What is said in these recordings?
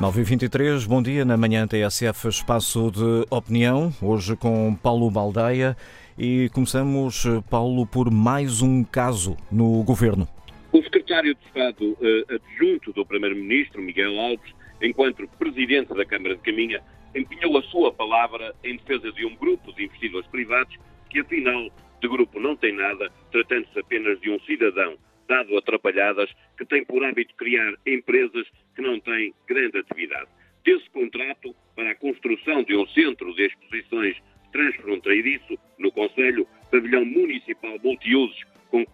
9h23, bom dia. Na manhã TSF Espaço de Opinião, hoje com Paulo Baldeia. E começamos, Paulo, por mais um caso no governo. O secretário de Estado uh, adjunto do Primeiro-Ministro, Miguel Alves, enquanto presidente da Câmara de Caminha, empenhou a sua palavra em defesa de um grupo de investidores privados que, afinal, de grupo não tem nada, tratando-se apenas de um cidadão dado atrapalhadas, que tem por hábito criar empresas que não têm grande atividade. Desse contrato para a construção de um centro de exposições transfronteiriço no Conselho, pavilhão municipal multiusos com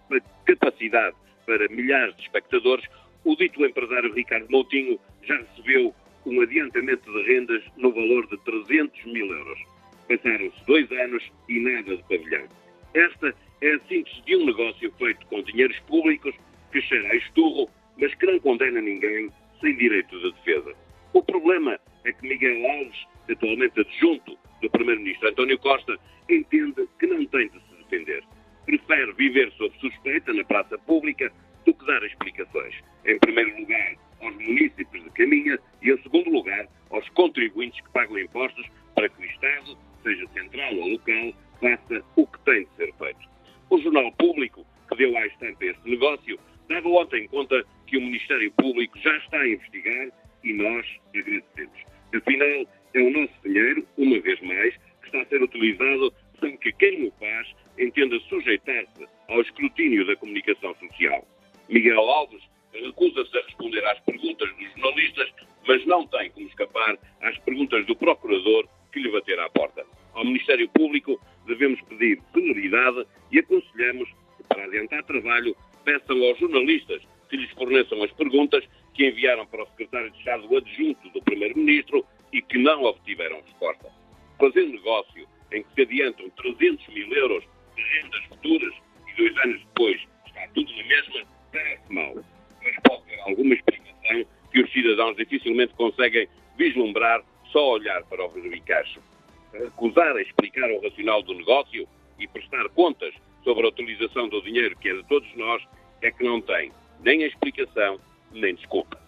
capacidade para milhares de espectadores, o dito empresário Ricardo Moutinho já recebeu um adiantamento de rendas no valor de 300 mil euros. Passaram-se dois anos e nada de pavilhão. Esta é a síntese de um negócio feito com dinheiros públicos que cheira a esturro, mas que não condena ninguém sem direito de defesa. O problema é que Miguel Alves, atualmente adjunto do Primeiro-Ministro António Costa, entende que não tem de se defender. Prefere viver sob suspeita na praça pública do que dar explicações. Em primeiro lugar, aos municípios de Caminha e, em segundo lugar, aos contribuintes que pagam impostos para que o Estado, seja central ou local, faça o dava ontem conta que o Ministério Público já está a investigar e nós agradecemos. Afinal, é o nosso dinheiro, uma vez mais, que está a ser utilizado sem que quem o faz entenda sujeitar-se ao escrutínio da comunicação social. Miguel Alves recusa-se a responder às perguntas dos jornalistas, mas não tem como escapar às perguntas do procurador que lhe bater à porta. Ao Ministério Público devemos pedir celeridade e aconselhamos para adiantar trabalho, peçam aos jornalistas que lhes forneçam as perguntas que enviaram para o secretário de Estado adjunto do Primeiro-Ministro e que não obtiveram resposta. Fazer negócio em que se adiantam 300 mil euros de rendas futuras e dois anos depois está tudo na mesma, parece mal. Mas pode ter alguma explicação que os cidadãos dificilmente conseguem vislumbrar só olhar para o verbicacho recusar a explicar o racional do negócio e prestar contas sobre a utilização do dinheiro que é de todos nós, é que não tem nem a explicação nem desculpa.